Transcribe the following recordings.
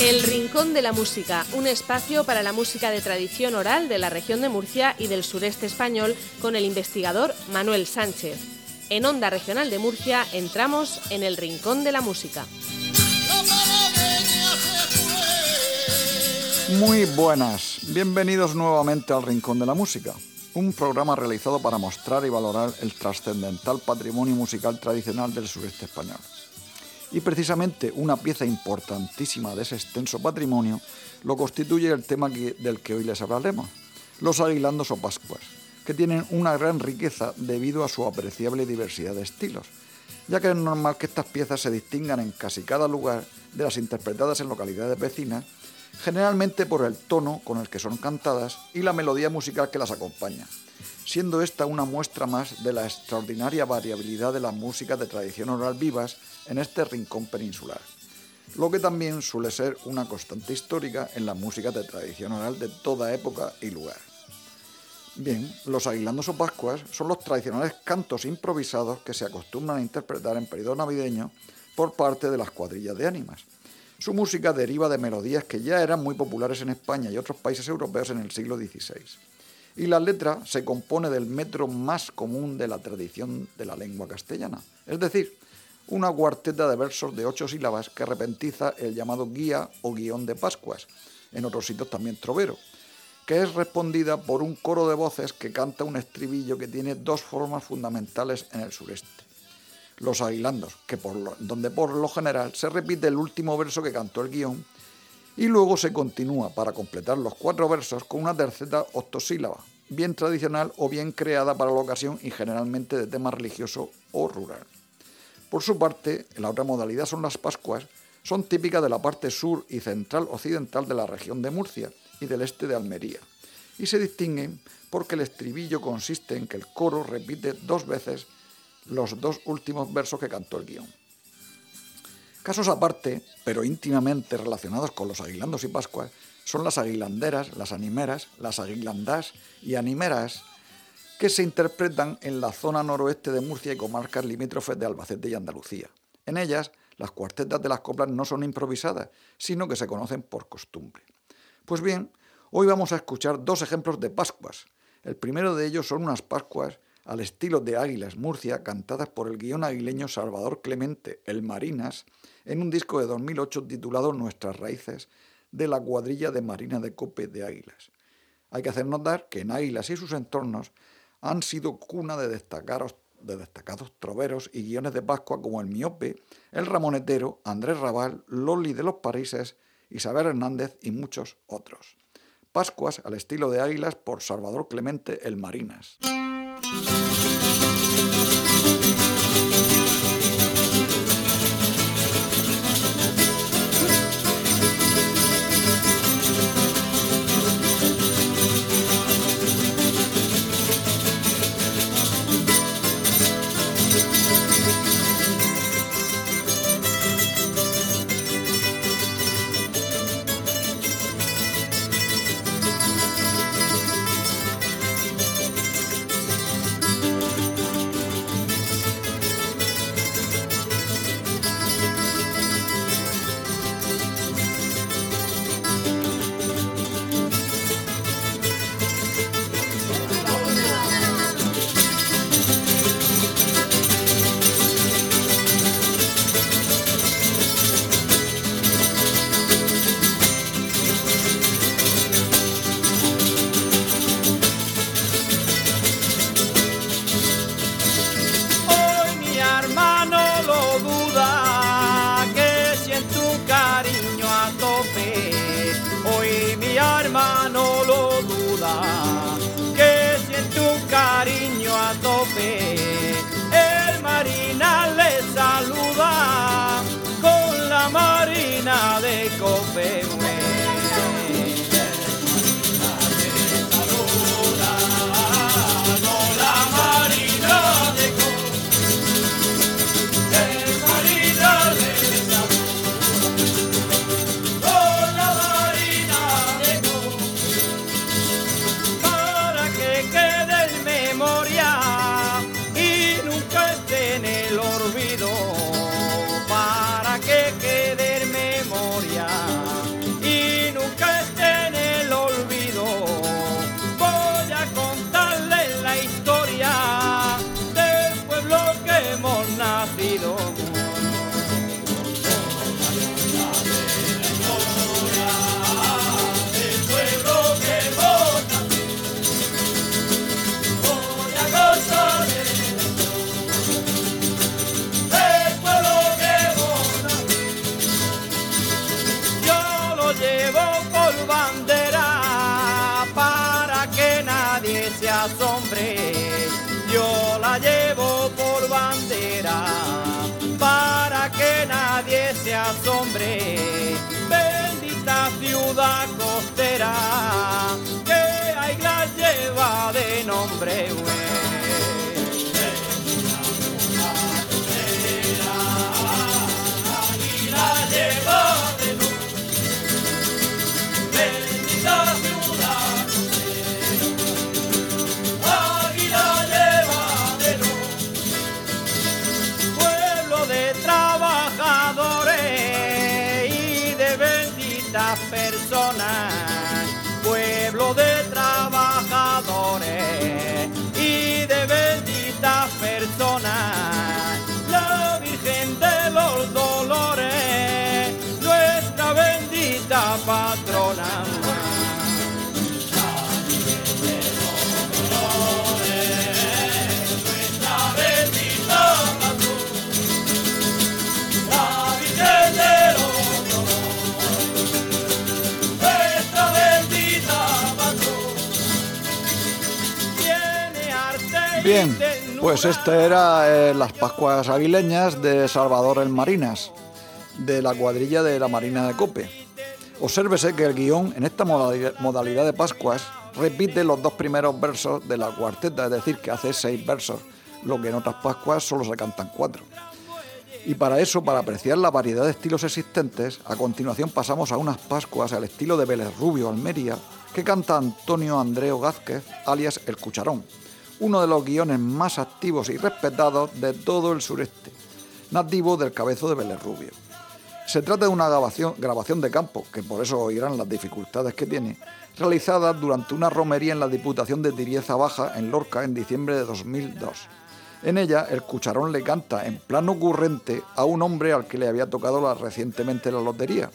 El Rincón de la Música, un espacio para la música de tradición oral de la región de Murcia y del sureste español con el investigador Manuel Sánchez. En Onda Regional de Murcia entramos en el Rincón de la Música. Muy buenas, bienvenidos nuevamente al Rincón de la Música, un programa realizado para mostrar y valorar el trascendental patrimonio musical tradicional del sureste español. Y precisamente una pieza importantísima de ese extenso patrimonio lo constituye el tema del que hoy les hablaremos, los aguilandos o pascuas, que tienen una gran riqueza debido a su apreciable diversidad de estilos, ya que es normal que estas piezas se distingan en casi cada lugar de las interpretadas en localidades vecinas, generalmente por el tono con el que son cantadas y la melodía musical que las acompaña siendo esta una muestra más de la extraordinaria variabilidad de las músicas de tradición oral vivas en este rincón peninsular, lo que también suele ser una constante histórica en las músicas de tradición oral de toda época y lugar. Bien, los aguilandos o pascuas son los tradicionales cantos improvisados que se acostumbran a interpretar en periodo navideño por parte de las cuadrillas de ánimas. Su música deriva de melodías que ya eran muy populares en España y otros países europeos en el siglo XVI y la letra se compone del metro más común de la tradición de la lengua castellana, es decir, una cuarteta de versos de ocho sílabas que repentiza el llamado guía o guion de Pascuas, en otros sitios también trovero, que es respondida por un coro de voces que canta un estribillo que tiene dos formas fundamentales en el sureste. Los aguilandos, que donde por lo general se repite el último verso que cantó el guion y luego se continúa para completar los cuatro versos con una tercera octosílaba, bien tradicional o bien creada para la ocasión y generalmente de tema religioso o rural. Por su parte, la otra modalidad son las Pascuas, son típicas de la parte sur y central occidental de la región de Murcia y del este de Almería, y se distinguen porque el estribillo consiste en que el coro repite dos veces los dos últimos versos que cantó el guion. Casos aparte, pero íntimamente relacionados con los aguilandos y Pascuas, son las aguilanderas, las animeras, las aguilandás y animeras que se interpretan en la zona noroeste de Murcia y comarcas limítrofes de Albacete y Andalucía. En ellas, las cuartetas de las coplas no son improvisadas, sino que se conocen por costumbre. Pues bien, hoy vamos a escuchar dos ejemplos de Pascuas. El primero de ellos son unas Pascuas al estilo de Águilas Murcia, cantadas por el guion aguileño Salvador Clemente, el Marinas, en un disco de 2008 titulado Nuestras Raíces, de la cuadrilla de Marina de Cope de Águilas. Hay que hacer notar que en Águilas y sus entornos han sido cuna de, destacados, de destacados troveros y guiones de Pascua como el Miope, el Ramonetero, Andrés Raval, Loli de los Parises, Isabel Hernández y muchos otros. Pascuas al estilo de Águilas por Salvador Clemente el Marinas. Thank you. la historia. Bendita ciudad costera, que hay la lleva de nombre. Pueblo Bien, pues este era eh, las Pascuas Aguileñas de Salvador el Marinas, de la cuadrilla de la Marina de Cope. Obsérvese que el guion en esta modalidad de Pascuas repite los dos primeros versos de la cuarteta, es decir, que hace seis versos, lo que en otras Pascuas solo se cantan cuatro. Y para eso, para apreciar la variedad de estilos existentes, a continuación pasamos a unas Pascuas al estilo de Vélez Rubio, Almería, que canta Antonio Andreo Gázquez, alias El Cucharón uno de los guiones más activos y respetados de todo el sureste, nativo del cabezo de Vélez Rubio. Se trata de una grabación, grabación de campo, que por eso oirán las dificultades que tiene, realizada durante una romería en la Diputación de Tirieza Baja, en Lorca, en diciembre de 2002. En ella, el cucharón le canta en plano ocurrente a un hombre al que le había tocado la, recientemente la lotería,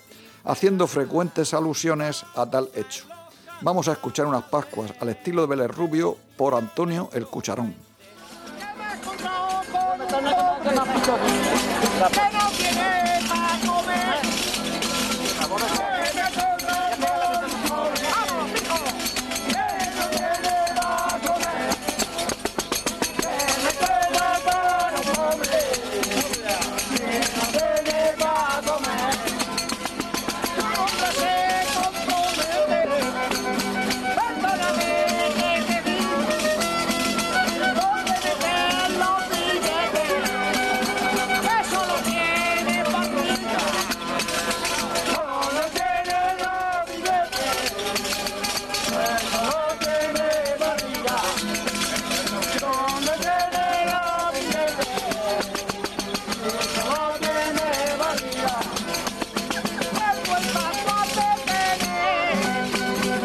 haciendo frecuentes alusiones a tal hecho vamos a escuchar unas Pascuas al estilo de Vélez Rubio por Antonio el Cucharón.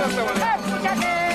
Gracias.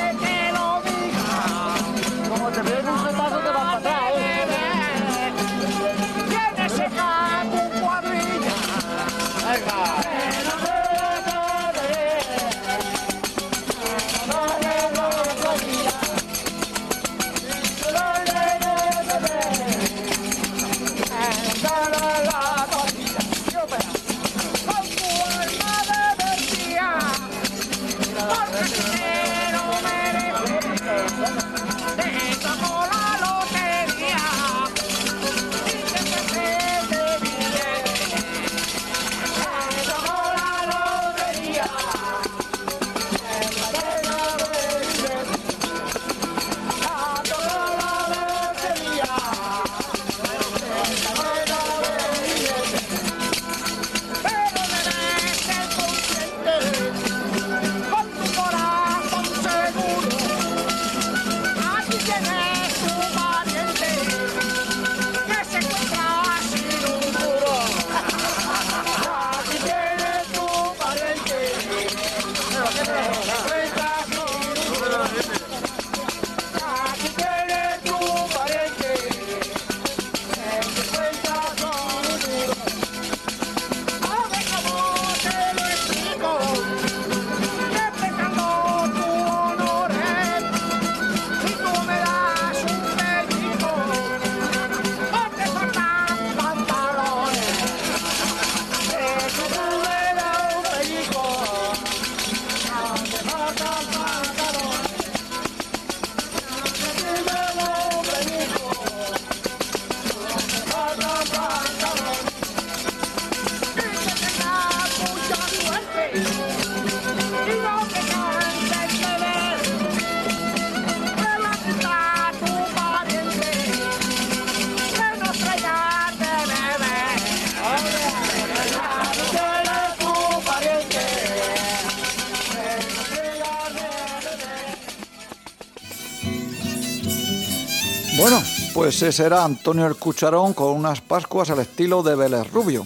Bueno, pues ese era Antonio el Cucharón con unas Pascuas al estilo de Vélez Rubio.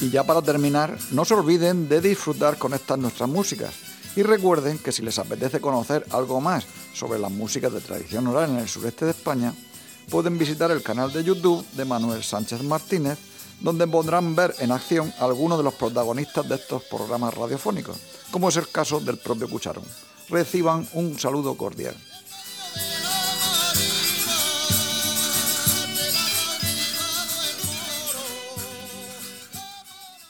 Y ya para terminar, no se olviden de disfrutar con estas nuestras músicas. Y recuerden que si les apetece conocer algo más sobre las músicas de tradición oral en el sureste de España, pueden visitar el canal de YouTube de Manuel Sánchez Martínez, donde podrán ver en acción algunos de los protagonistas de estos programas radiofónicos, como es el caso del propio Cucharón. Reciban un saludo cordial.